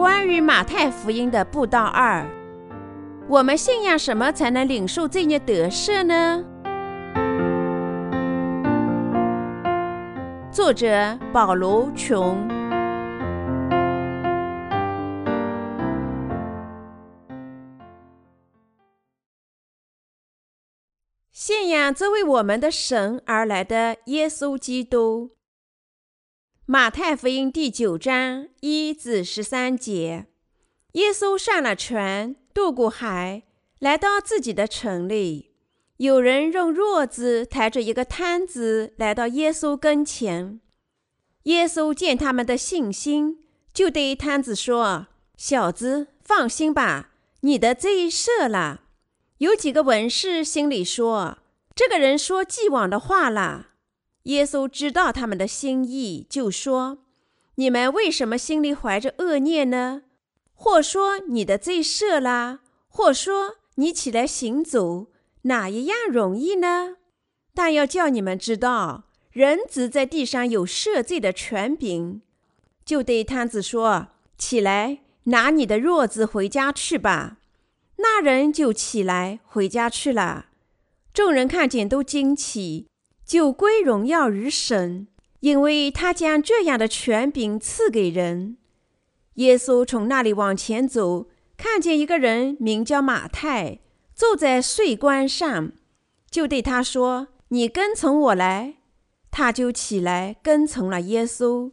关于马太福音的布道二，我们信仰什么才能领受罪孽得赦呢？作者保罗·琼。信仰这位我们的神而来的耶稣基督。马太福音第九章一至十三节，耶稣上了船，渡过海，来到自己的城里。有人用褥子抬着一个摊子来到耶稣跟前。耶稣见他们的信心，就对摊子说：“小子，放心吧，你的罪赦了。”有几个文士心里说：“这个人说既往的话了。”耶稣知道他们的心意，就说：“你们为什么心里怀着恶念呢？或说你的罪赦了，或说你起来行走，哪一样容易呢？但要叫你们知道，人子在地上有赦罪的权柄。”就对摊子说：“起来，拿你的褥子回家去吧。”那人就起来回家去了。众人看见，都惊奇。就归荣耀于神，因为他将这样的权柄赐给人。耶稣从那里往前走，看见一个人名叫马太，坐在税关上，就对他说：“你跟从我来。”他就起来跟从了耶稣。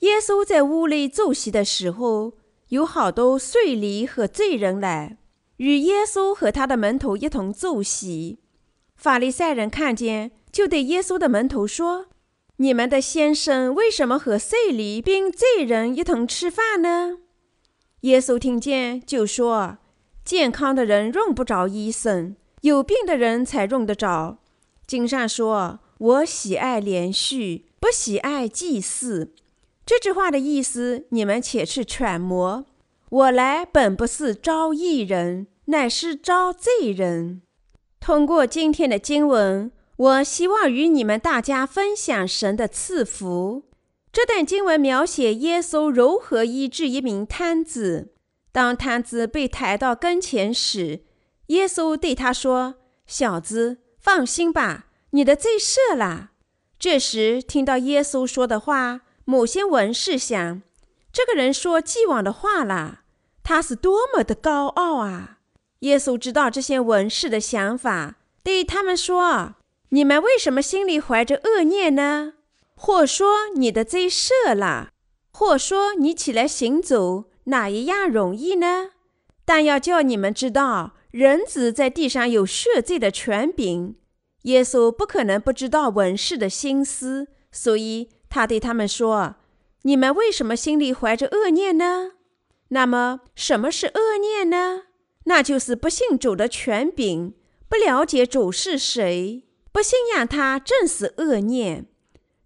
耶稣在屋里坐席的时候，有好多税吏和罪人来，与耶稣和他的门徒一同坐席。法利赛人看见。就对耶稣的门徒说：“你们的先生为什么和税吏并罪人一同吃饭呢？”耶稣听见，就说：“健康的人用不着医生，有病的人才用得着。经上说：‘我喜爱连续，不喜爱祭祀。’这句话的意思，你们且去揣摩。我来本不是招义人，乃是招罪人。通过今天的经文。”我希望与你们大家分享神的赐福。这段经文描写耶稣如何医治一名瘫子。当瘫子被抬到跟前时，耶稣对他说：“小子，放心吧，你的罪赦了。”这时听到耶稣说的话，某些文士想：这个人说既往的话了，他是多么的高傲啊！耶稣知道这些文士的想法，对他们说。你们为什么心里怀着恶念呢？或说你的罪赦了，或说你起来行走，哪一样容易呢？但要叫你们知道，人子在地上有赦罪的权柄。耶稣不可能不知道文士的心思，所以他对他们说：“你们为什么心里怀着恶念呢？那么，什么是恶念呢？那就是不信主的权柄，不了解主是谁。”不信仰他正是恶念。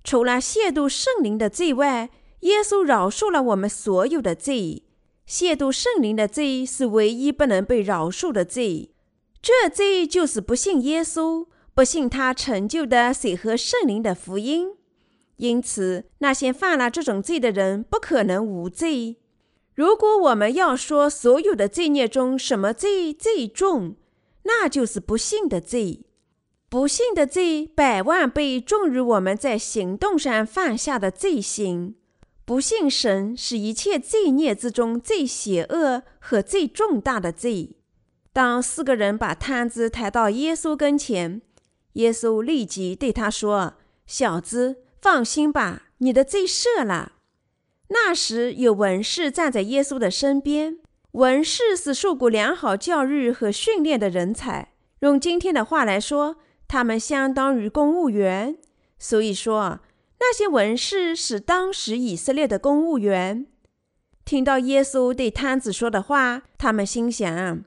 除了亵渎圣灵的罪外，耶稣饶恕了我们所有的罪。亵渎圣灵的罪是唯一不能被饶恕的罪。这罪就是不信耶稣，不信他成就的水和圣灵的福音。因此，那些犯了这种罪的人不可能无罪。如果我们要说所有的罪孽中什么罪最重，那就是不信的罪。不幸的罪百万倍重于我们在行动上犯下的罪行。不信神是一切罪孽之中最邪恶和最重大的罪。当四个人把摊子抬到耶稣跟前，耶稣立即对他说：“小子，放心吧，你的罪赦了。”那时有文士站在耶稣的身边。文士是受过良好教育和训练的人才。用今天的话来说，他们相当于公务员，所以说那些文士是当时以色列的公务员。听到耶稣对摊子说的话，他们心想：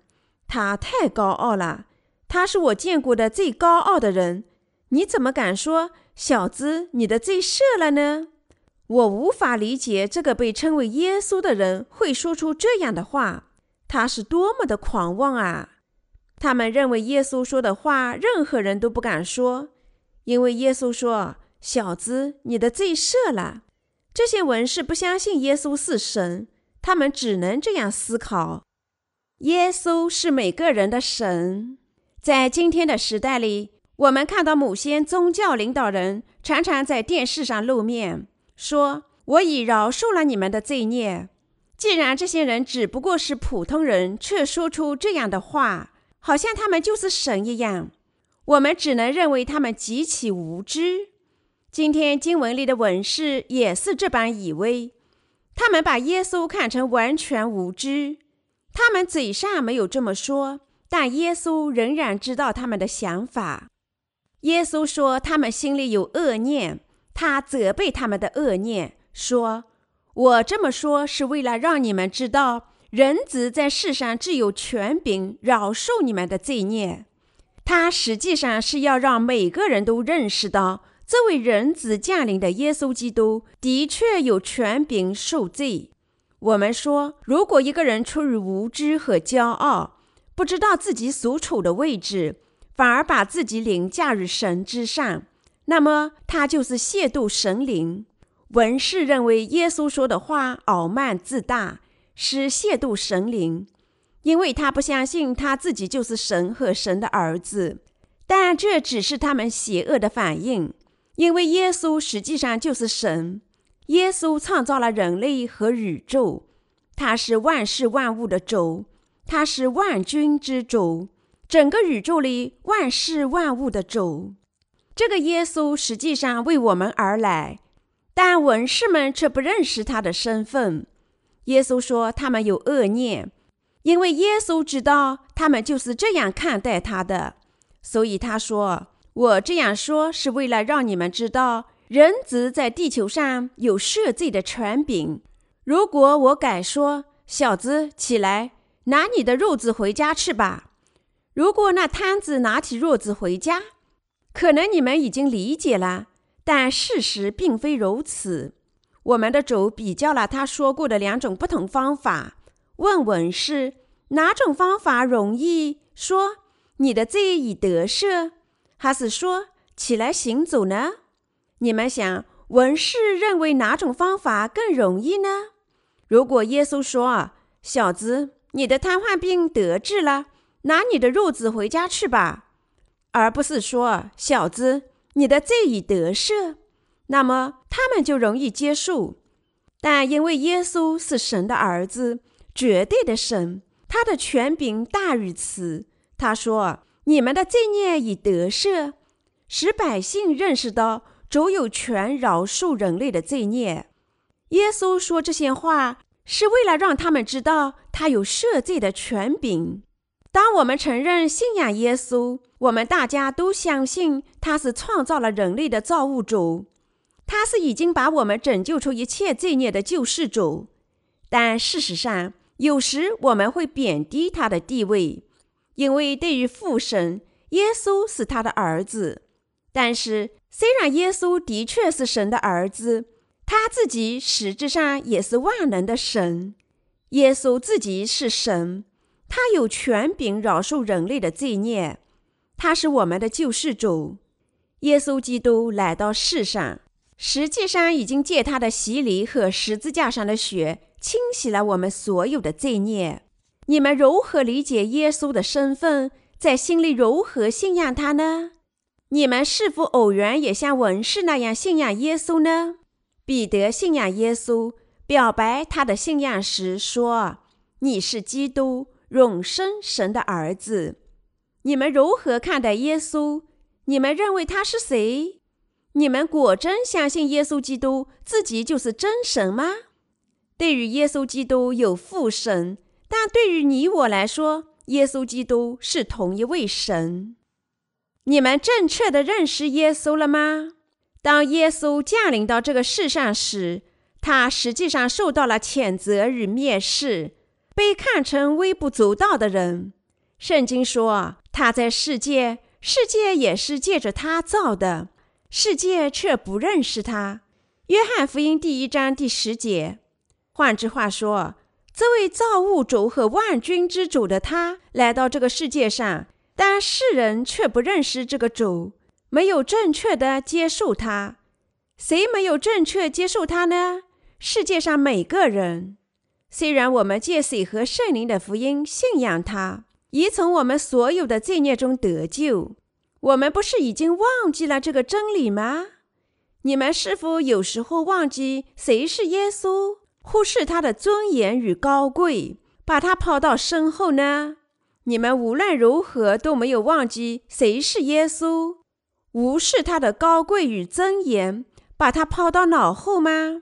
他太高傲了，他是我见过的最高傲的人。你怎么敢说，小子，你的罪赦了呢？我无法理解这个被称为耶稣的人会说出这样的话，他是多么的狂妄啊！他们认为耶稣说的话，任何人都不敢说，因为耶稣说：“小子，你的罪赦了。”这些文士不相信耶稣是神，他们只能这样思考：耶稣是每个人的神。在今天的时代里，我们看到某些宗教领导人常常在电视上露面，说：“我已饶恕了你们的罪孽。”既然这些人只不过是普通人，却说出这样的话，好像他们就是神一样，我们只能认为他们极其无知。今天经文里的文士也是这般以为，他们把耶稣看成完全无知。他们嘴上没有这么说，但耶稣仍然知道他们的想法。耶稣说他们心里有恶念，他责备他们的恶念，说。我这么说是为了让你们知道，人子在世上只有权柄饶恕你们的罪孽。他实际上是要让每个人都认识到，这位人子降临的耶稣基督的确有权柄受罪。我们说，如果一个人出于无知和骄傲，不知道自己所处的位置，反而把自己凌驾于神之上，那么他就是亵渎神灵。文士认为耶稣说的话傲慢自大，是亵渎神灵，因为他不相信他自己就是神和神的儿子。但这只是他们邪恶的反应，因为耶稣实际上就是神。耶稣创造了人类和宇宙，他是万事万物的主，他是万军之主，整个宇宙里万事万物的主。这个耶稣实际上为我们而来。但文士们却不认识他的身份。耶稣说他们有恶念，因为耶稣知道他们就是这样看待他的，所以他说：“我这样说是为了让你们知道，人子在地球上有赦罪的权柄。如果我改说，小子起来，拿你的褥子回家去吧。如果那摊子拿起褥子回家，可能你们已经理解了。”但事实并非如此。我们的主比较了他说过的两种不同方法，问文士哪种方法容易说你的罪已得赦，还是说起来行走呢？你们想，文士认为哪种方法更容易呢？如果耶稣说：“小子，你的瘫痪病得治了，拿你的褥子回家去吧。”而不是说：“小子。”你的罪已得赦，那么他们就容易接受。但因为耶稣是神的儿子，绝对的神，他的权柄大于此。他说：“你们的罪孽已得赦。”使百姓认识到主有权饶恕人类的罪孽。耶稣说这些话是为了让他们知道他有赦罪的权柄。当我们承认信仰耶稣，我们大家都相信他是创造了人类的造物主，他是已经把我们拯救出一切罪孽的救世主。但事实上，有时我们会贬低他的地位，因为对于父神，耶稣是他的儿子。但是，虽然耶稣的确是神的儿子，他自己实质上也是万能的神。耶稣自己是神。他有权柄饶恕人类的罪孽，他是我们的救世主。耶稣基督来到世上，实际上已经借他的洗礼和十字架上的血清洗了我们所有的罪孽。你们如何理解耶稣的身份，在心里如何信仰他呢？你们是否偶然也像文士那样信仰耶稣呢？彼得信仰耶稣，表白他的信仰时说：“你是基督。”永生神的儿子，你们如何看待耶稣？你们认为他是谁？你们果真相信耶稣基督自己就是真神吗？对于耶稣基督有父神，但对于你我来说，耶稣基督是同一位神。你们正确的认识耶稣了吗？当耶稣降临到这个世上时，他实际上受到了谴责与蔑视。被看成微不足道的人，圣经说他在世界，世界也是借着他造的，世界却不认识他。约翰福音第一章第十节。换句话说，这位造物主和万军之主的他来到这个世界上，但世人却不认识这个主，没有正确的接受他。谁没有正确接受他呢？世界上每个人。虽然我们借水和圣灵的福音信仰他，已从我们所有的罪孽中得救，我们不是已经忘记了这个真理吗？你们是否有时候忘记谁是耶稣，忽视他的尊严与高贵，把他抛到身后呢？你们无论如何都没有忘记谁是耶稣，无视他的高贵与尊严，把他抛到脑后吗？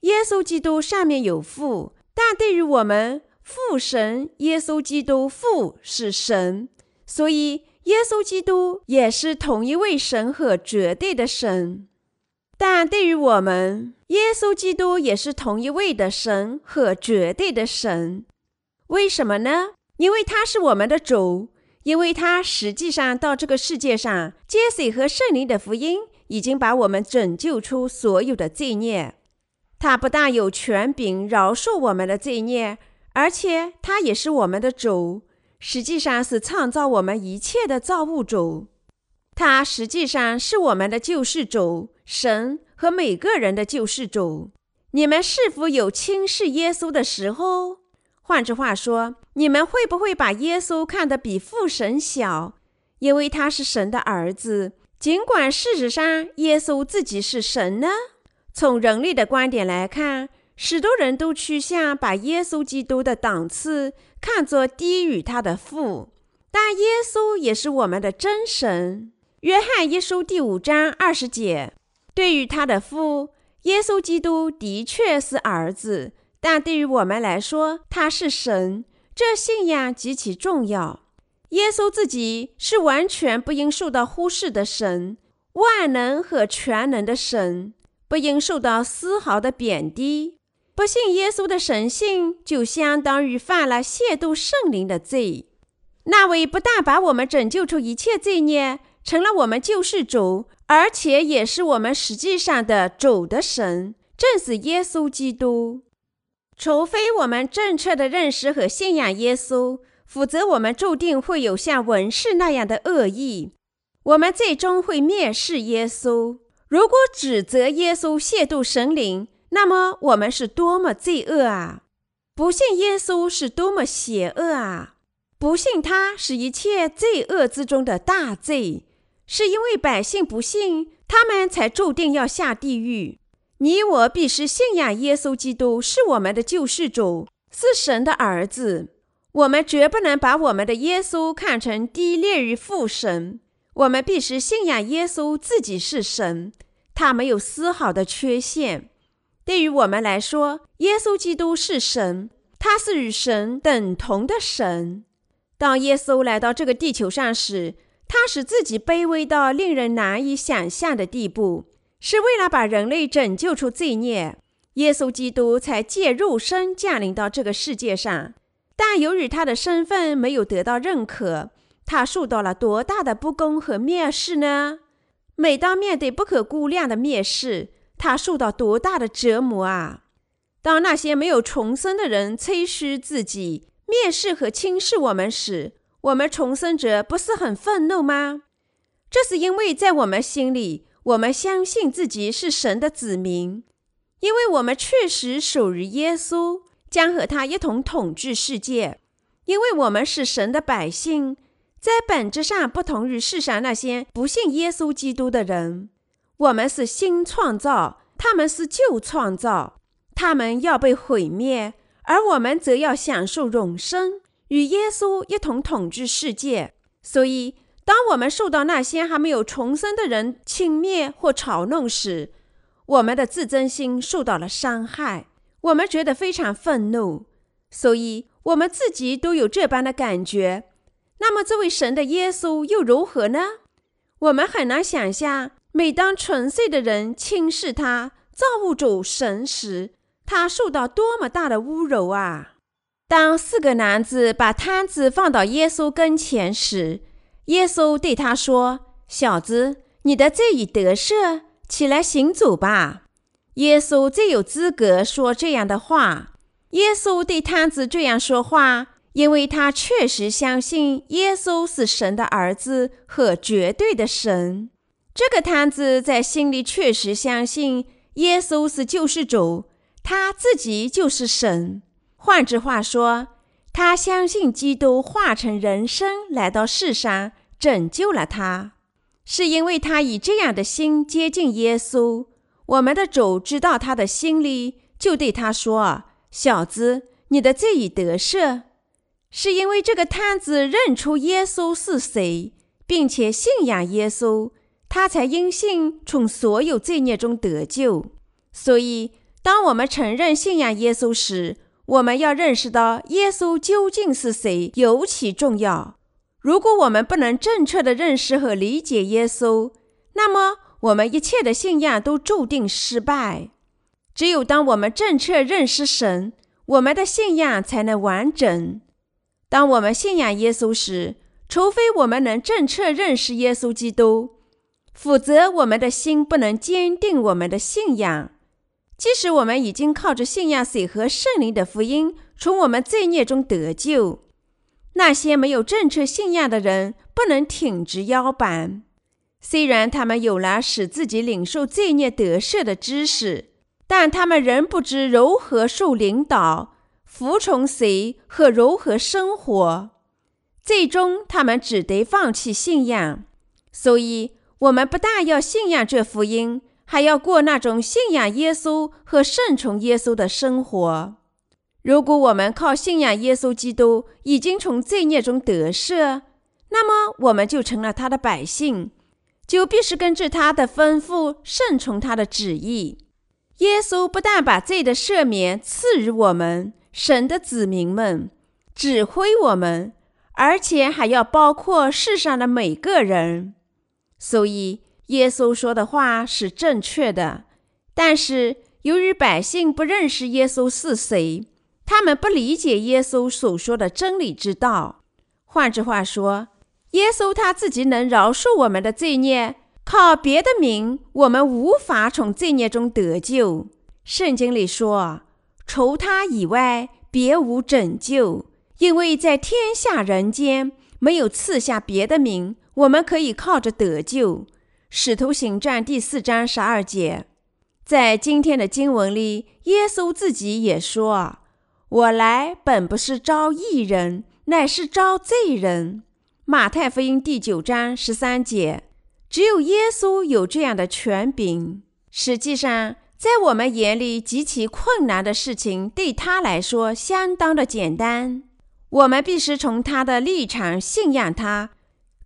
耶稣基督上面有父，但对于我们父神，耶稣基督父是神，所以耶稣基督也是同一位神和绝对的神。但对于我们，耶稣基督也是同一位的神和绝对的神。为什么呢？因为他是我们的主，因为他实际上到这个世界上，接水和圣灵的福音已经把我们拯救出所有的罪孽。他不但有权柄饶恕我们的罪孽，而且他也是我们的主，实际上是创造我们一切的造物主。他实际上是我们的救世主，神和每个人的救世主。你们是否有轻视耶稣的时候？换句话说，你们会不会把耶稣看得比父神小？因为他是神的儿子，尽管事实上耶稣自己是神呢？从人类的观点来看，许多人都趋向把耶稣基督的档次看作低于他的父，但耶稣也是我们的真神。约翰一书第五章二十节，对于他的父耶稣基督的确是儿子，但对于我们来说，他是神。这信仰极其重要。耶稣自己是完全不应受到忽视的神，万能和全能的神，不应受到丝毫的贬低。不信耶稣的神性，就相当于犯了亵渎圣灵的罪。那位不但把我们拯救出一切罪孽。成了我们救世主，而且也是我们实际上的主的神，正是耶稣基督。除非我们正确的认识和信仰耶稣，否则我们注定会有像文士那样的恶意。我们最终会蔑视耶稣。如果指责耶稣亵渎神灵，那么我们是多么罪恶啊！不信耶稣是多么邪恶啊！不信他是一切罪恶之中的大罪。是因为百姓不信，他们才注定要下地狱。你我必须信仰耶稣基督是我们的救世主，是神的儿子。我们绝不能把我们的耶稣看成低劣于父神。我们必须信仰耶稣自己是神，他没有丝毫的缺陷。对于我们来说，耶稣基督是神，他是与神等同的神。当耶稣来到这个地球上时，他使自己卑微到令人难以想象的地步，是为了把人类拯救出罪孽。耶稣基督才借肉身降临到这个世界上，但由于他的身份没有得到认可，他受到了多大的不公和蔑视呢？每当面对不可估量的蔑视，他受到多大的折磨啊！当那些没有重生的人吹嘘自己、蔑视和轻视我们时，我们重生者不是很愤怒吗？这是因为在我们心里，我们相信自己是神的子民，因为我们确实属于耶稣，将和他一同统治世界。因为我们是神的百姓，在本质上不同于世上那些不信耶稣基督的人。我们是新创造，他们是旧创造，他们要被毁灭，而我们则要享受永生。与耶稣一同统治世界，所以当我们受到那些还没有重生的人轻蔑或嘲弄时，我们的自尊心受到了伤害，我们觉得非常愤怒。所以，我们自己都有这般的感觉。那么，这位神的耶稣又如何呢？我们很难想象，每当纯粹的人轻视他造物主神时，他受到多么大的侮辱啊！当四个男子把摊子放到耶稣跟前时，耶稣对他说：“小子，你的罪已得赦，起来行走吧。”耶稣最有资格说这样的话。耶稣对摊子这样说话，因为他确实相信耶稣是神的儿子和绝对的神。这个摊子在心里确实相信耶稣是救世主，他自己就是神。换句话说，他相信基督化成人身来到世上，拯救了他，是因为他以这样的心接近耶稣。我们的主知道他的心里，就对他说：“小子，你的罪已得赦。”是因为这个摊子认出耶稣是谁，并且信仰耶稣，他才因信从所有罪孽中得救。所以，当我们承认信仰耶稣时，我们要认识到耶稣究竟是谁尤其重要。如果我们不能正确的认识和理解耶稣，那么我们一切的信仰都注定失败。只有当我们正确认识神，我们的信仰才能完整。当我们信仰耶稣时，除非我们能正确认识耶稣基督，否则我们的心不能坚定我们的信仰。即使我们已经靠着信仰水和圣灵的福音从我们罪孽中得救，那些没有正确信仰的人不能挺直腰板。虽然他们有了使自己领受罪孽得赦的知识，但他们仍不知如何受领导、服从谁和如何生活。最终，他们只得放弃信仰。所以，我们不但要信仰这福音。还要过那种信仰耶稣和顺从耶稣的生活。如果我们靠信仰耶稣基督已经从罪孽中得赦，那么我们就成了他的百姓，就必须根据他的吩咐顺从他的旨意。耶稣不但把罪的赦免赐予我们神的子民们，指挥我们，而且还要包括世上的每个人。所以。耶稣说的话是正确的，但是由于百姓不认识耶稣是谁，他们不理解耶稣所说的真理之道。换句话说，耶稣他自己能饶恕我们的罪孽，靠别的名，我们无法从罪孽中得救。圣经里说：“除他以外，别无拯救，因为在天下人间没有赐下别的名，我们可以靠着得救。”使徒行传第四章十二节，在今天的经文里，耶稣自己也说：“我来本不是招义人，乃是招罪人。”马太福音第九章十三节，只有耶稣有这样的权柄。实际上，在我们眼里极其困难的事情，对他来说相当的简单。我们必须从他的立场信仰他，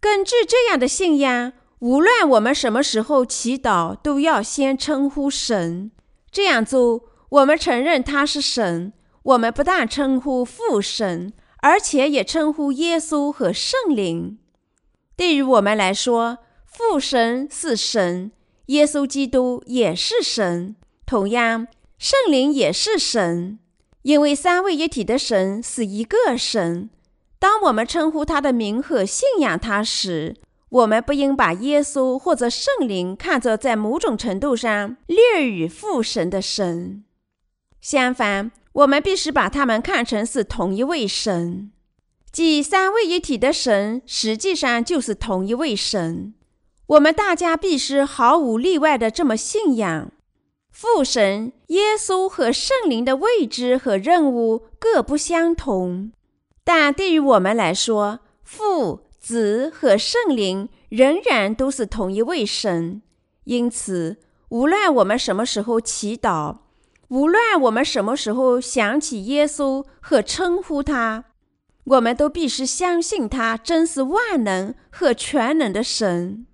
根据这样的信仰。无论我们什么时候祈祷，都要先称呼神。这样做，我们承认他是神。我们不但称呼父神，而且也称呼耶稣和圣灵。对于我们来说，父神是神，耶稣基督也是神，同样，圣灵也是神。因为三位一体的神是一个神。当我们称呼他的名和信仰他时，我们不应把耶稣或者圣灵看作在某种程度上略与父神的神，相反，我们必须把他们看成是同一位神，即三位一体的神实际上就是同一位神。我们大家必须毫无例外的这么信仰。父神、耶稣和圣灵的位置和任务各不相同，但对于我们来说，父。子和圣灵仍然都是同一位神，因此，无论我们什么时候祈祷，无论我们什么时候想起耶稣和称呼他，我们都必须相信他真是万能和全能的神。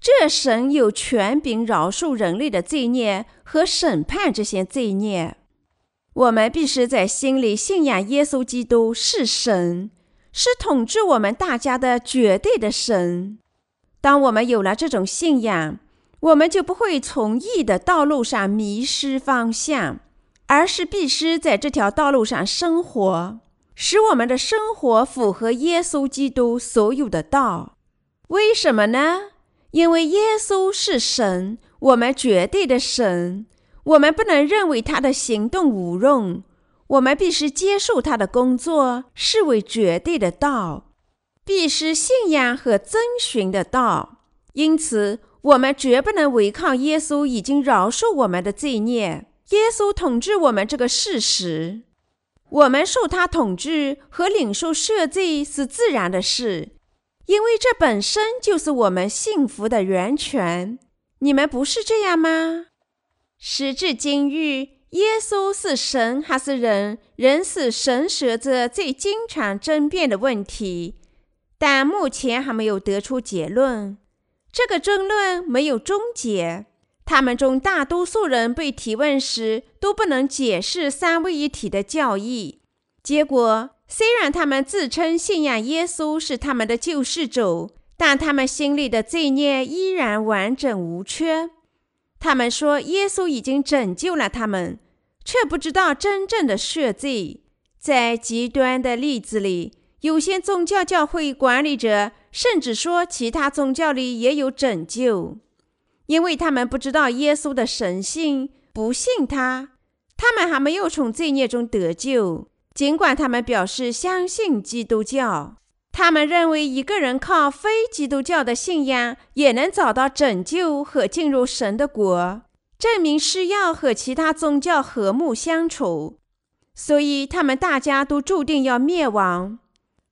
这神有权柄饶恕人类的罪孽和审判这些罪孽。我们必须在心里信仰耶稣基督是神。是统治我们大家的绝对的神。当我们有了这种信仰，我们就不会从义的道路上迷失方向，而是必须在这条道路上生活，使我们的生活符合耶稣基督所有的道。为什么呢？因为耶稣是神，我们绝对的神，我们不能认为他的行动无用。我们必须接受他的工作，视为绝对的道，必须信仰和遵循的道。因此，我们绝不能违抗耶稣已经饶恕我们的罪孽、耶稣统治我们这个事实。我们受他统治和领受赦罪是自然的事，因为这本身就是我们幸福的源泉。你们不是这样吗？时至今日，耶稣是神还是人，仍是神学者最经常争辩的问题，但目前还没有得出结论。这个争论没有终结。他们中大多数人被提问时都不能解释三位一体的教义。结果，虽然他们自称信仰耶稣是他们的救世主，但他们心里的罪孽依然完整无缺。他们说耶稣已经拯救了他们，却不知道真正的赦罪。在极端的例子里，有些宗教教会管理者甚至说其他宗教里也有拯救。因为他们不知道耶稣的神性，不信他，他们还没有从罪孽中得救。尽管他们表示相信基督教，他们认为一个人靠非基督教的信仰也能找到拯救和进入神的国，证明是要和其他宗教和睦相处。所以，他们大家都注定要灭亡。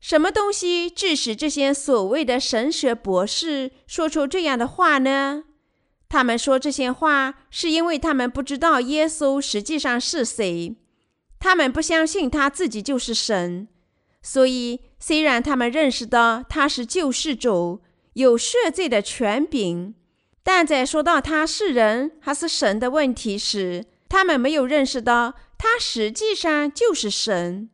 什么东西致使这些所谓的神学博士说出这样的话呢？他们说这些话，是因为他们不知道耶稣实际上是谁，他们不相信他自己就是神。所以，虽然他们认识到他是救世主，有赦罪的权柄，但在说到他是人还是神的问题时，他们没有认识到他实际上就是神。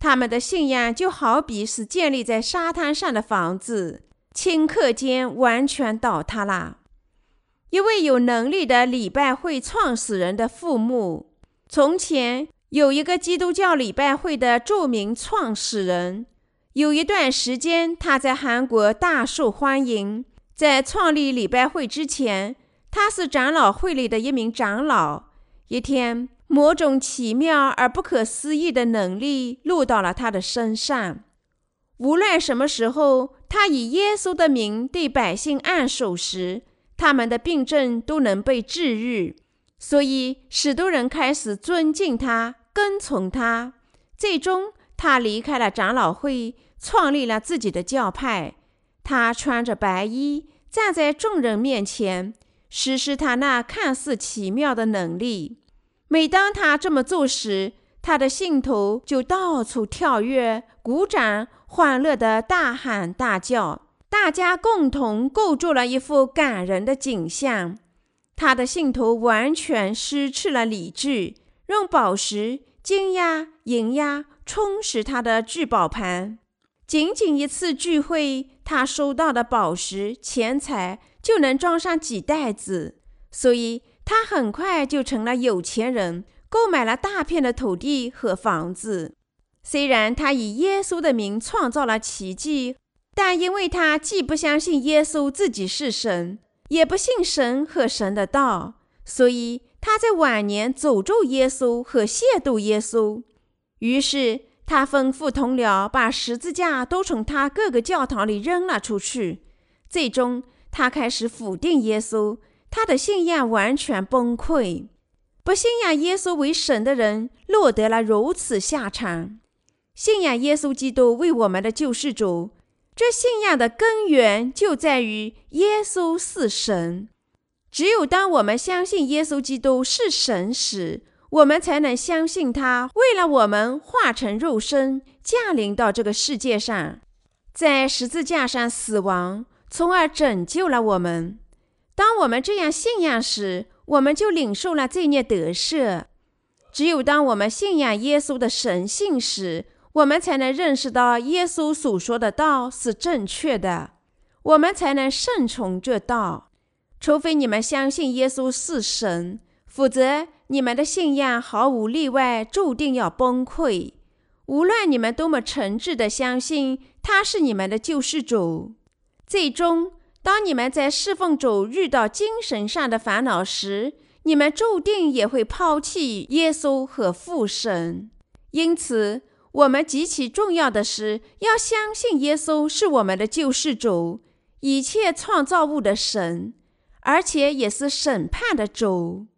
他们的信仰就好比是建立在沙滩上的房子，顷刻间完全倒塌了。一位有能力的礼拜会创始人的父母。从前有一个基督教礼拜会的著名创始人，有一段时间他在韩国大受欢迎。在创立礼拜会之前，他是长老会里的一名长老。一天，某种奇妙而不可思议的能力落到了他的身上。无论什么时候，他以耶稣的名对百姓按手时，他们的病症都能被治愈，所以许多人开始尊敬他、跟从他。最终，他离开了长老会，创立了自己的教派。他穿着白衣，站在众人面前，实施他那看似奇妙的能力。每当他这么做时，他的信徒就到处跳跃、鼓掌，欢乐地大喊大叫。大家共同构筑了一幅感人的景象。他的信徒完全失去了理智，用宝石、金呀、银呀充实他的聚宝盘。仅仅一次聚会，他收到的宝石、钱财就能装上几袋子，所以他很快就成了有钱人，购买了大片的土地和房子。虽然他以耶稣的名创造了奇迹。但因为他既不相信耶稣自己是神，也不信神和神的道，所以他在晚年诅咒耶稣和亵渎耶稣。于是他吩咐同僚把十字架都从他各个教堂里扔了出去。最终，他开始否定耶稣，他的信仰完全崩溃。不信仰耶稣为神的人落得了如此下场。信仰耶稣基督为我们的救世主。这信仰的根源就在于耶稣是神。只有当我们相信耶稣基督是神时，我们才能相信他为了我们化成肉身降临到这个世界上，在十字架上死亡，从而拯救了我们。当我们这样信仰时，我们就领受了罪孽得赦。只有当我们信仰耶稣的神性时，我们才能认识到耶稣所说的道是正确的，我们才能顺从这道。除非你们相信耶稣是神，否则你们的信仰毫无例外注定要崩溃。无论你们多么诚挚地相信他是你们的救世主，最终当你们在侍奉主遇到精神上的烦恼时，你们注定也会抛弃耶稣和父神。因此。我们极其重要的是要相信耶稣是我们的救世主，一切创造物的神，而且也是审判的主。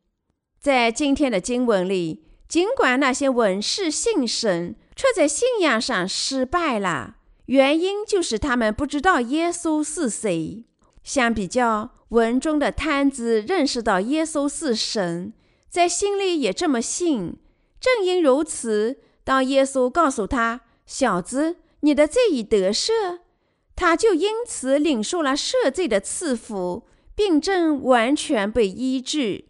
在今天的经文里，尽管那些文士信神，却在信仰上失败了。原因就是他们不知道耶稣是谁。相比较，文中的摊子认识到耶稣是神，在心里也这么信。正因如此，当耶稣告诉他：“小子，你的罪已得赦”，他就因此领受了赦罪的赐福，病症完全被医治，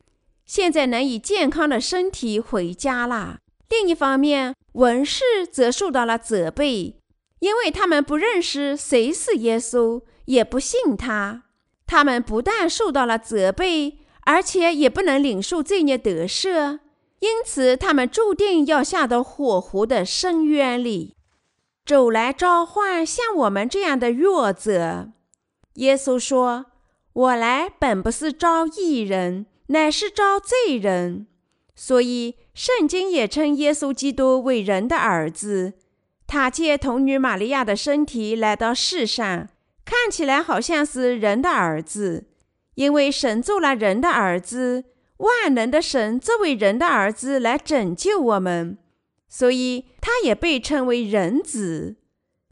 现在能以健康的身体回家了。另一方面，文士则受到了责备，因为他们不认识谁是耶稣，也不信他。他们不但受到了责备，而且也不能领受罪孽得赦，因此他们注定要下到火湖的深渊里。主来召唤像我们这样的弱者。耶稣说：“我来本不是招义人，乃是招罪人。”所以，圣经也称耶稣基督为人的儿子。他借童女玛利亚的身体来到世上。看起来好像是人的儿子，因为神做了人的儿子，万能的神作为人的儿子来拯救我们，所以他也被称为人子。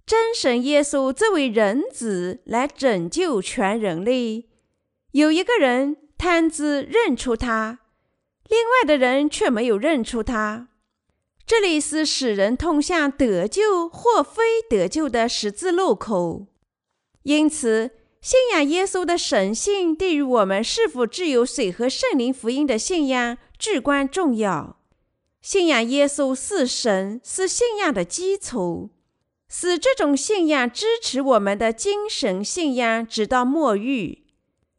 真神耶稣作为人子来拯救全人类。有一个人摊子认出他，另外的人却没有认出他。这里是使人通向得救或非得救的十字路口。因此，信仰耶稣的神性对于我们是否具有水和圣灵福音的信仰至关重要。信仰耶稣是神，是信仰的基础，使这种信仰支持我们的精神信仰直到末日。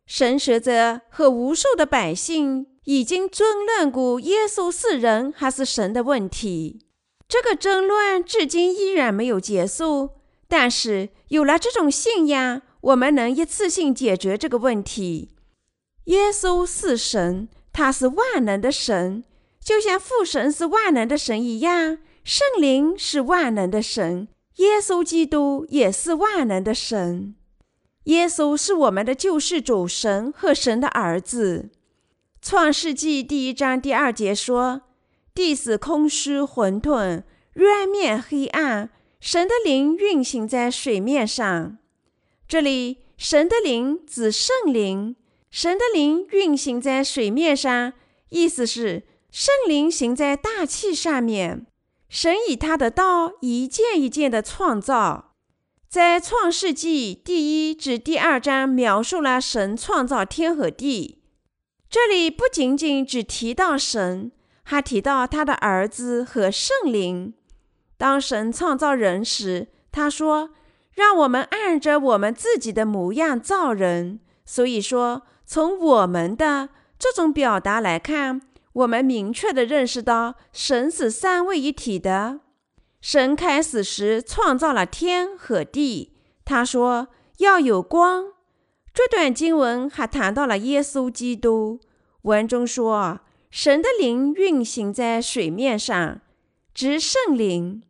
神学者和无数的百姓已经争论过耶稣是人还是神的问题，这个争论至今依然没有结束。但是有了这种信仰，我们能一次性解决这个问题。耶稣是神，他是万能的神，就像父神是万能的神一样，圣灵是万能的神，耶稣基督也是万能的神。耶稣是我们的救世主，神和神的儿子。创世纪第一章第二节说：“地是空虚混沌，渊面黑暗。”神的灵运行在水面上，这里神的灵指圣灵。神的灵运行在水面上，意思是圣灵行在大气上面。神以他的道一件一件的创造，在创世纪第一至第二章描述了神创造天和地。这里不仅仅只提到神，还提到他的儿子和圣灵。当神创造人时，他说：“让我们按着我们自己的模样造人。”所以说，从我们的这种表达来看，我们明确的认识到神是三位一体的。神开始时创造了天和地，他说要有光。这段经文还谈到了耶稣基督。文中说：“神的灵运行在水面上。”指圣灵，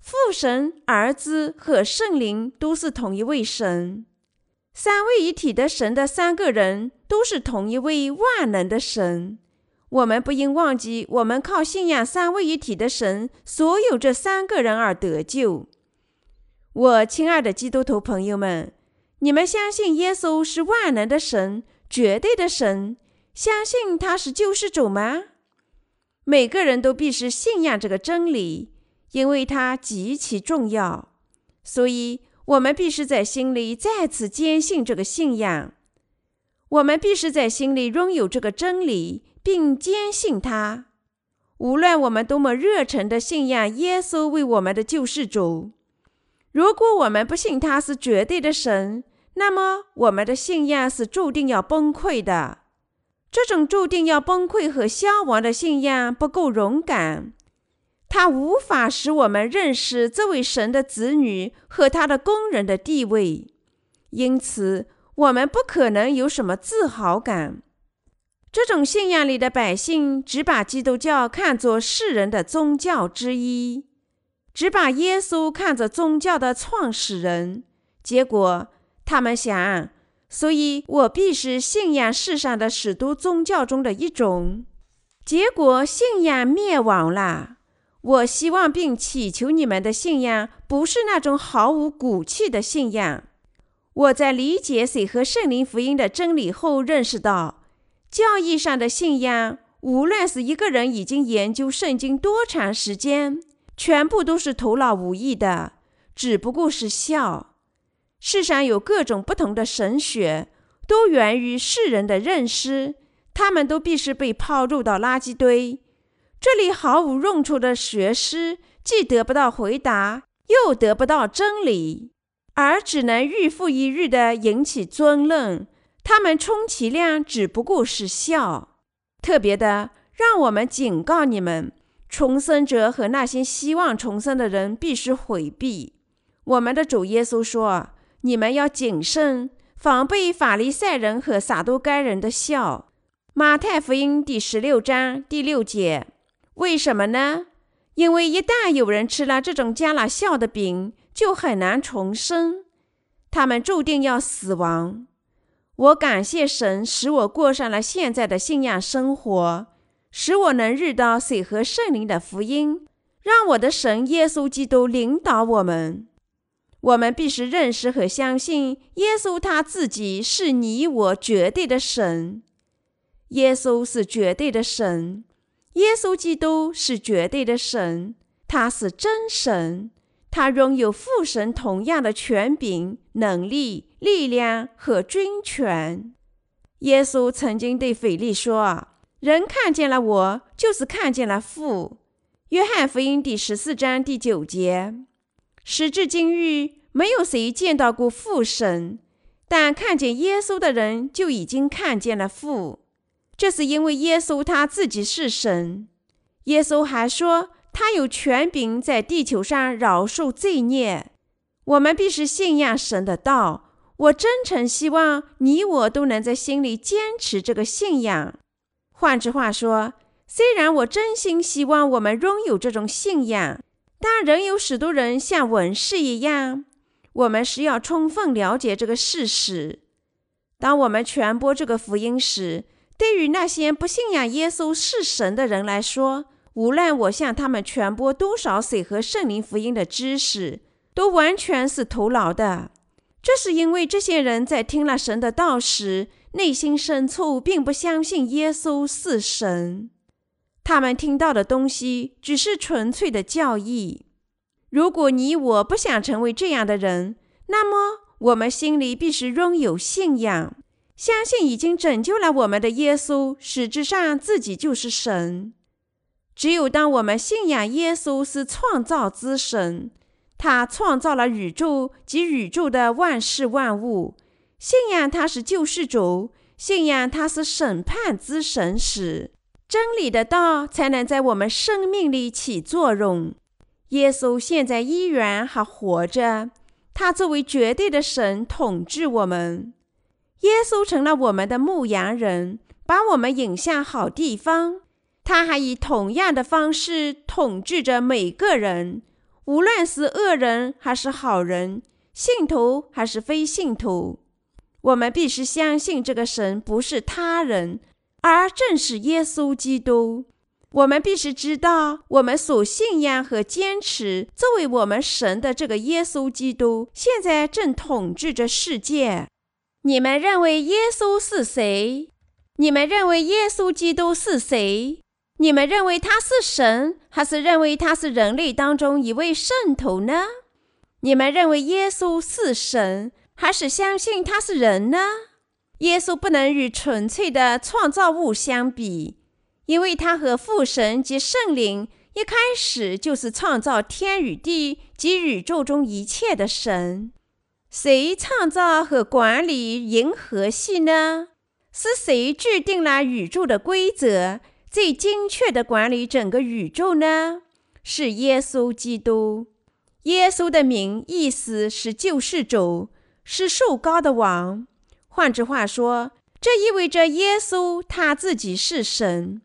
父神、儿子和圣灵都是同一位神，三位一体的神的三个人都是同一位万能的神。我们不应忘记，我们靠信仰三位一体的神，所有这三个人而得救。我亲爱的基督徒朋友们，你们相信耶稣是万能的神，绝对的神，相信他是救世主吗？每个人都必须信仰这个真理，因为它极其重要。所以，我们必须在心里再次坚信这个信仰。我们必须在心里拥有这个真理，并坚信它。无论我们多么热诚的信仰耶稣为我们的救世主，如果我们不信他是绝对的神，那么我们的信仰是注定要崩溃的。这种注定要崩溃和消亡的信仰不够勇敢，它无法使我们认识这位神的子女和他的工人的地位，因此我们不可能有什么自豪感。这种信仰里的百姓只把基督教看作世人的宗教之一，只把耶稣看作宗教的创始人，结果他们想。所以我必是信仰世上的使徒宗教中的一种。结果信仰灭亡了。我希望并祈求你们的信仰不是那种毫无骨气的信仰。我在理解水和圣灵福音的真理后，认识到教义上的信仰，无论是一个人已经研究圣经多长时间，全部都是徒劳无益的，只不过是笑。世上有各种不同的神学，都源于世人的认识，他们都必须被抛入到垃圾堆。这里毫无用处的学师，既得不到回答，又得不到真理，而只能日复一日地引起争论。他们充其量只不过是笑。特别的，让我们警告你们：重生者和那些希望重生的人必须回避。我们的主耶稣说：“你们要谨慎，防备法利赛人和撒都该人的笑。”马太福音第十六章第六节。为什么呢？因为一旦有人吃了这种加了笑的饼，就很难重生，他们注定要死亡。我感谢神，使我过上了现在的信仰生活，使我能遇到水和圣灵的福音，让我的神耶稣基督领导我们。我们必须认识和相信耶稣他自己是你我绝对的神。耶稣是绝对的神。耶稣基督是绝对的神，他是真神，他拥有父神同样的权柄、能力、力量和军权。耶稣曾经对腓力说：“人看见了我，就是看见了父。”约翰福音第十四章第九节。时至今日，没有谁见到过父神，但看见耶稣的人就已经看见了父。这是因为耶稣他自己是神。耶稣还说，他有权柄在地球上饶恕罪孽。我们必须信仰神的道。我真诚希望你我都能在心里坚持这个信仰。换句话说，虽然我真心希望我们拥有这种信仰，但仍有许多人像文士一样。我们是要充分了解这个事实。当我们传播这个福音时，对于那些不信仰耶稣是神的人来说，无论我向他们传播多少水和圣灵福音的知识，都完全是徒劳的。这是因为这些人在听了神的道时，内心深处并不相信耶稣是神。他们听到的东西只是纯粹的教义。如果你我不想成为这样的人，那么我们心里必须拥有信仰。相信已经拯救了我们的耶稣，实质上自己就是神。只有当我们信仰耶稣是创造之神，他创造了宇宙及宇宙的万事万物，信仰他是救世主，信仰他是审判之神时，真理的道才能在我们生命里起作用。耶稣现在依然还活着，他作为绝对的神统治我们。耶稣成了我们的牧羊人，把我们引向好地方。他还以同样的方式统治着每个人，无论是恶人还是好人，信徒还是非信徒。我们必须相信这个神不是他人，而正是耶稣基督。我们必须知道，我们所信仰和坚持作为我们神的这个耶稣基督，现在正统治着世界。你们认为耶稣是谁？你们认为耶稣基督是谁？你们认为他是神，还是认为他是人类当中一位圣徒呢？你们认为耶稣是神，还是相信他是人呢？耶稣不能与纯粹的创造物相比，因为他和父神及圣灵一开始就是创造天与地及宇宙中一切的神。谁创造和管理银河系呢？是谁制定了宇宙的规则，最精确地管理整个宇宙呢？是耶稣基督。耶稣的名意思是救世主，是受高的王。换句话说，这意味着耶稣他自己是神。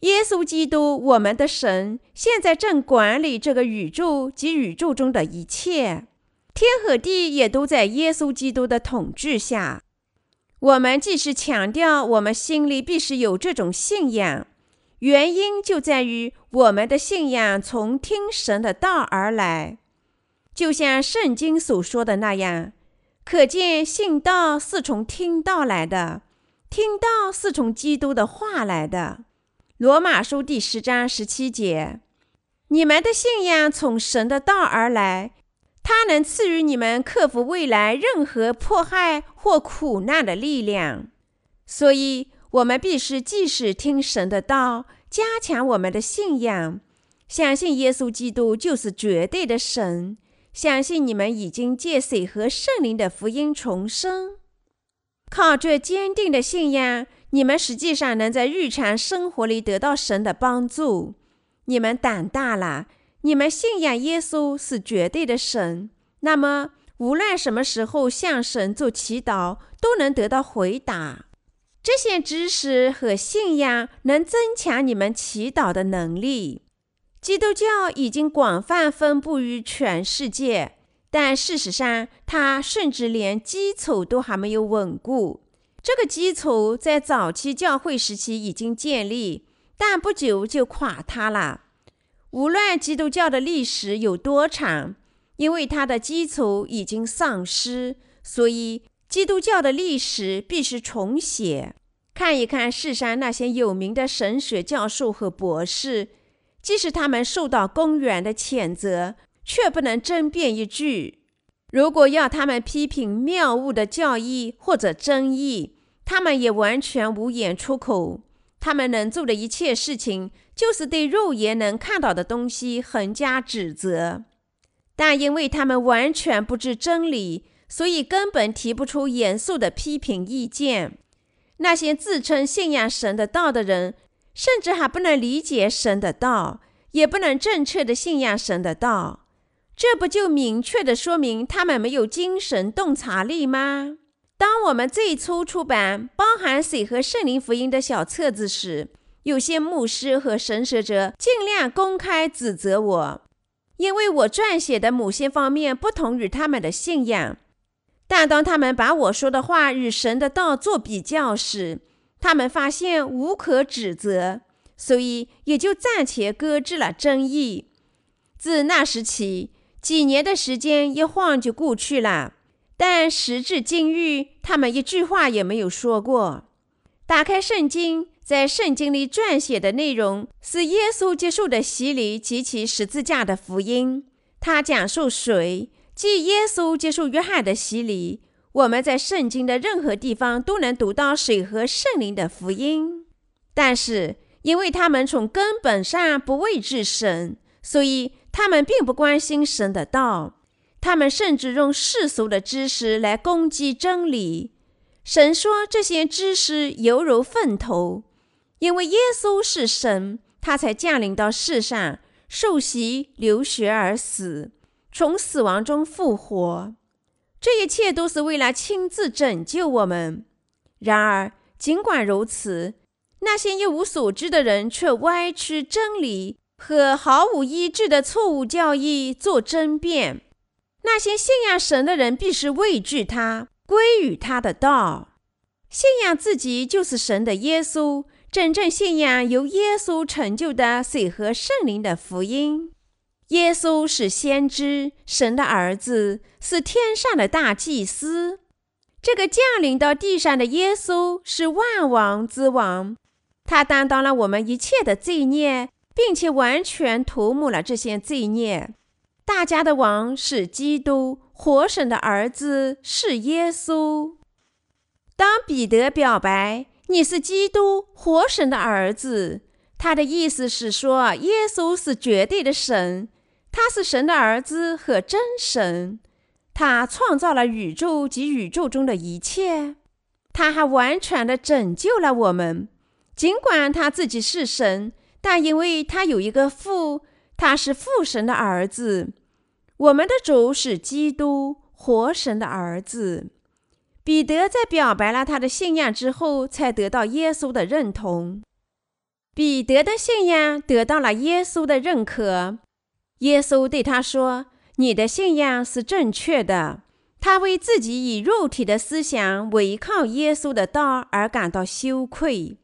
耶稣基督，我们的神，现在正管理这个宇宙及宇宙中的一切。天和地也都在耶稣基督的统治下。我们既是强调我们心里必须有这种信仰，原因就在于我们的信仰从听神的道而来，就像圣经所说的那样。可见信道是从听道来的，听道是从基督的话来的。罗马书第十章十七节：你们的信仰从神的道而来，它能赐予你们克服未来任何迫害或苦难的力量。所以，我们必须继续听神的道，加强我们的信仰，相信耶稣基督就是绝对的神。相信你们已经借水和圣灵的福音重生，靠着坚定的信仰，你们实际上能在日常生活里得到神的帮助。你们胆大了，你们信仰耶稣是绝对的神，那么无论什么时候向神做祈祷，都能得到回答。这些知识和信仰能增强你们祈祷的能力。基督教已经广泛分布于全世界，但事实上，它甚至连基础都还没有稳固。这个基础在早期教会时期已经建立，但不久就垮塌了。无论基督教的历史有多长，因为它的基础已经丧失，所以基督教的历史必须重写。看一看世上那些有名的神学教授和博士。即使他们受到公然的谴责，却不能争辩一句。如果要他们批评谬误的教义或者争议，他们也完全无言出口。他们能做的一切事情，就是对肉眼能看到的东西横加指责。但因为他们完全不知真理，所以根本提不出严肃的批评意见。那些自称信仰神的道的人。甚至还不能理解神的道，也不能正确的信仰神的道，这不就明确的说明他们没有精神洞察力吗？当我们最初出版包含水和圣灵福音的小册子时，有些牧师和神学者尽量公开指责我，因为我撰写的某些方面不同于他们的信仰。但当他们把我说的话与神的道做比较时，他们发现无可指责，所以也就暂且搁置了争议。自那时起，几年的时间一晃就过去了，但时至今日，他们一句话也没有说过。打开圣经，在圣经里撰写的内容是耶稣接受的洗礼及其十字架的福音。他讲述水，即耶稣接受约翰的洗礼。我们在圣经的任何地方都能读到水和圣灵的福音，但是因为他们从根本上不畏惧神，所以他们并不关心神的道。他们甚至用世俗的知识来攻击真理。神说这些知识犹如粪头，因为耶稣是神，他才降临到世上，受洗、流血而死，从死亡中复活。这一切都是为了亲自拯救我们。然而，尽管如此，那些一无所知的人却歪曲真理和毫无依据的错误教义做争辩。那些信仰神的人必须畏惧他，归于他的道，信仰自己就是神的耶稣，真正信仰由耶稣成就的水和圣灵的福音。耶稣是先知，神的儿子，是天上的大祭司。这个降临到地上的耶稣是万王之王，他担当了我们一切的罪孽，并且完全涂抹了这些罪孽。大家的王是基督，活神的儿子是耶稣。当彼得表白你是基督，活神的儿子，他的意思是说，耶稣是绝对的神。他是神的儿子和真神，他创造了宇宙及宇宙中的一切，他还完全的拯救了我们。尽管他自己是神，但因为他有一个父，他是父神的儿子。我们的主是基督，活神的儿子。彼得在表白了他的信仰之后，才得到耶稣的认同。彼得的信仰得到了耶稣的认可。耶稣对他说：“你的信仰是正确的。”他为自己以肉体的思想违抗耶稣的道而感到羞愧。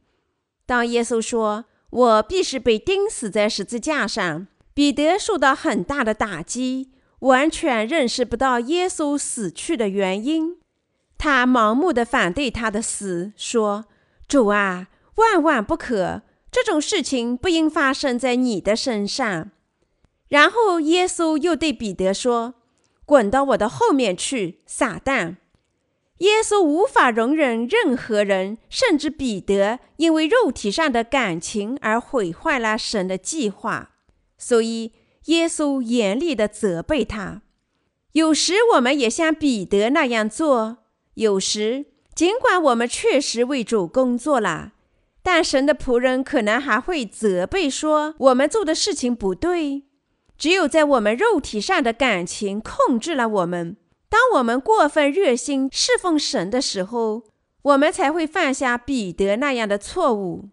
当耶稣说：“我必是被钉死在十字架上。”彼得受到很大的打击，完全认识不到耶稣死去的原因。他盲目的反对他的死，说：“主啊，万万不可！这种事情不应发生在你的身上。”然后耶稣又对彼得说：“滚到我的后面去，撒旦！”耶稣无法容忍任何人，甚至彼得，因为肉体上的感情而毁坏了神的计划。所以，耶稣严厉的责备他。有时，我们也像彼得那样做；有时，尽管我们确实为主工作了，但神的仆人可能还会责备说我们做的事情不对。只有在我们肉体上的感情控制了我们，当我们过分热心侍奉神的时候，我们才会犯下彼得那样的错误。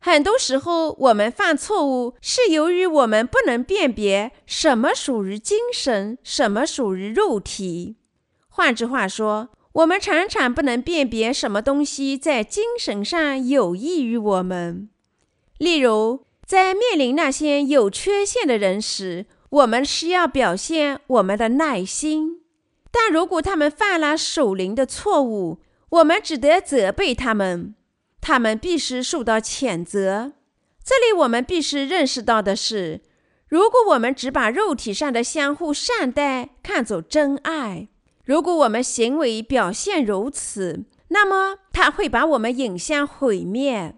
很多时候，我们犯错误是由于我们不能辨别什么属于精神，什么属于肉体。换句话说，我们常常不能辨别什么东西在精神上有益于我们。例如，在面临那些有缺陷的人时，我们需要表现我们的耐心；但如果他们犯了守灵的错误，我们只得责备他们。他们必须受到谴责。这里我们必须认识到的是，如果我们只把肉体上的相互善待看作真爱，如果我们行为表现如此，那么他会把我们引向毁灭。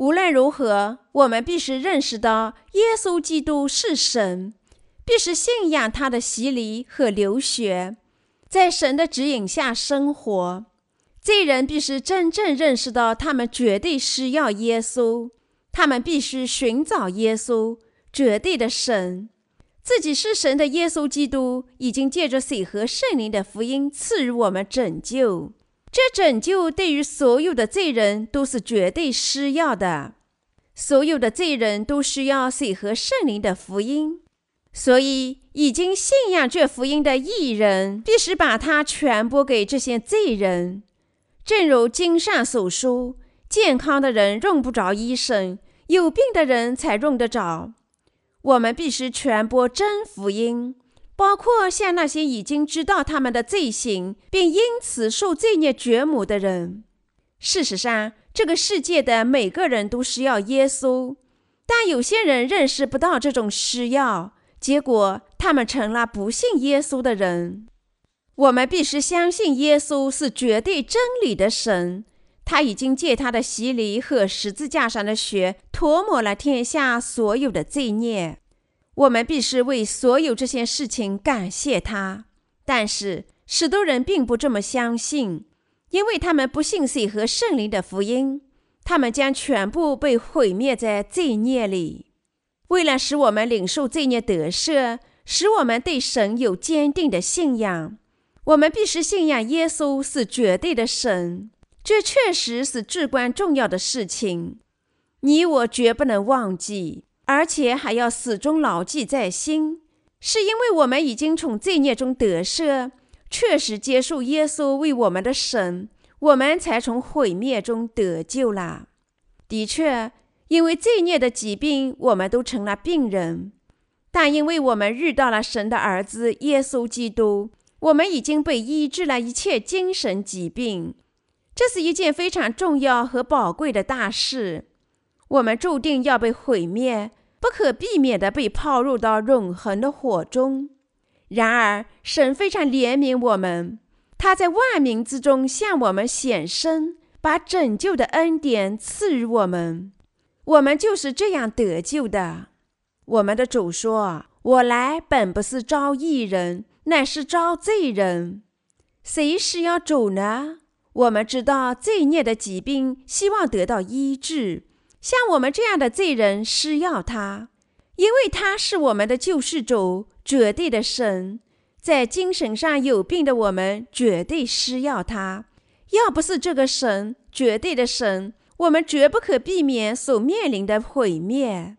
无论如何，我们必须认识到耶稣基督是神，必须信仰他的洗礼和流血，在神的指引下生活。罪人必须真正认识到，他们绝对需要耶稣，他们必须寻找耶稣，绝对的神，自己是神的耶稣基督，已经借着水和圣灵的福音赐予我们拯救。这拯救对于所有的罪人都是绝对需要的，所有的罪人都需要水和圣灵的福音，所以已经信仰这福音的艺人，必须把它传播给这些罪人。正如经上所说，健康的人用不着医生，有病的人才用得着。我们必须传播真福音，包括像那些已经知道他们的罪行，并因此受罪孽折磨的人。事实上，这个世界的每个人都需要耶稣，但有些人认识不到这种需要，结果他们成了不信耶稣的人。我们必须相信耶稣是绝对真理的神，他已经借他的洗礼和十字架上的血涂抹了天下所有的罪孽。我们必须为所有这些事情感谢他。但是，许多人并不这么相信，因为他们不信水和圣灵的福音，他们将全部被毁灭在罪孽里。为了使我们领受罪孽得赦，使我们对神有坚定的信仰。我们必须信仰耶稣是绝对的神，这确实是至关重要的事情。你我绝不能忘记，而且还要始终牢记在心，是因为我们已经从罪孽中得赦，确实接受耶稣为我们的神，我们才从毁灭中得救了。的确，因为罪孽的疾病，我们都成了病人，但因为我们遇到了神的儿子耶稣基督。我们已经被医治了一切精神疾病，这是一件非常重要和宝贵的大事。我们注定要被毁灭，不可避免地被抛入到永恒的火中。然而，神非常怜悯我们，他在万民之中向我们显身，把拯救的恩典赐予我们。我们就是这样得救的。我们的主说：“我来本不是招义人。”乃是招罪人，谁是要主呢？我们知道罪孽的疾病，希望得到医治。像我们这样的罪人，需要他，因为他是我们的救世主，绝对的神。在精神上有病的我们，绝对需要他。要不是这个神，绝对的神，我们绝不可避免所面临的毁灭。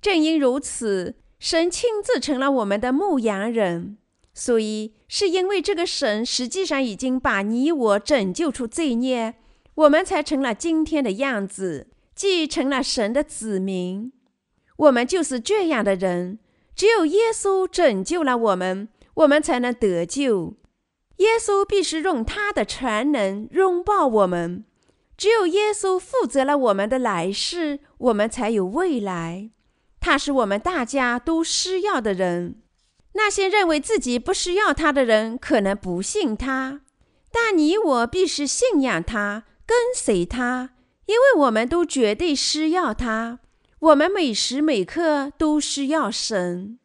正因如此，神亲自成了我们的牧羊人。所以，是因为这个神实际上已经把你我拯救出罪孽，我们才成了今天的样子。即成了神的子民。我们就是这样的人。只有耶稣拯救了我们，我们才能得救。耶稣必须用他的全能拥抱我们。只有耶稣负责了我们的来世，我们才有未来。他是我们大家都需要的人。那些认为自己不需要他的人，可能不信他，但你我必须信仰他，跟随他，因为我们都绝对需要他。我们每时每刻都需要神。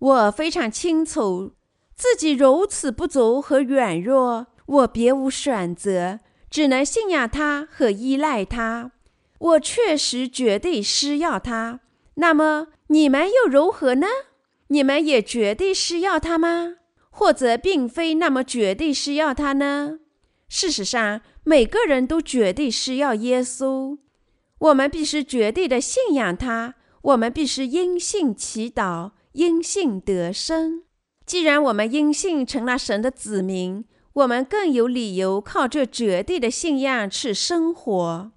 我非常清楚自己如此不足和软弱，我别无选择，只能信仰他和依赖他。我确实绝对需要他。那么你们又如何呢？你们也绝对需要他吗？或者并非那么绝对需要他呢？事实上，每个人都绝对需要耶稣。我们必须绝对的信仰他，我们必须因信祈祷，因信得生。既然我们因信成了神的子民，我们更有理由靠这绝对的信仰去生活。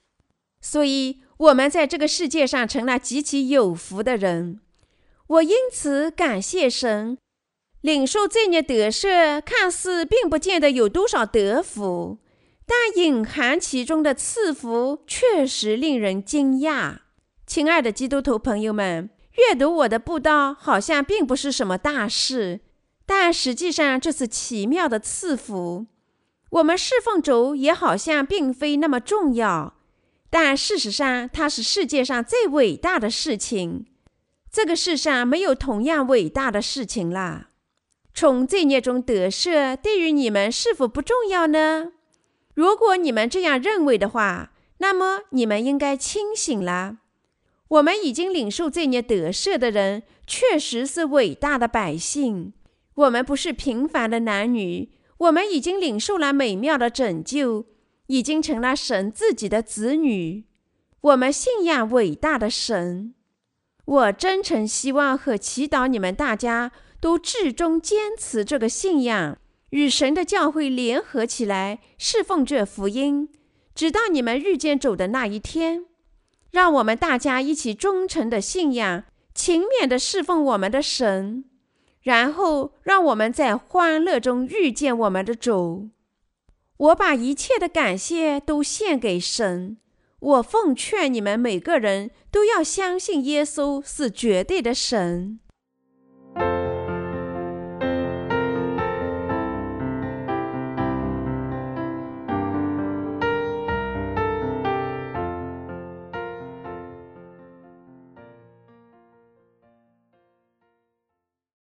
所以，我们在这个世界上成了极其有福的人。我因此感谢神。领受罪孽得赦，看似并不见得有多少得福。但隐含其中的赐福确实令人惊讶。亲爱的基督徒朋友们，阅读我的布道好像并不是什么大事，但实际上这是奇妙的赐福。我们侍奉主也好像并非那么重要，但事实上它是世界上最伟大的事情。这个世上没有同样伟大的事情啦。从罪孽中得赦，对于你们是否不重要呢？如果你们这样认为的话，那么你们应该清醒了。我们已经领受罪孽得赦的人，确实是伟大的百姓。我们不是平凡的男女，我们已经领受了美妙的拯救，已经成了神自己的子女。我们信仰伟大的神。我真诚希望和祈祷你们大家都至终坚持这个信仰。与神的教会联合起来，侍奉这福音，直到你们遇见主的那一天。让我们大家一起忠诚的信仰，勤勉的侍奉我们的神，然后让我们在欢乐中遇见我们的主。我把一切的感谢都献给神。我奉劝你们每个人都要相信耶稣是绝对的神。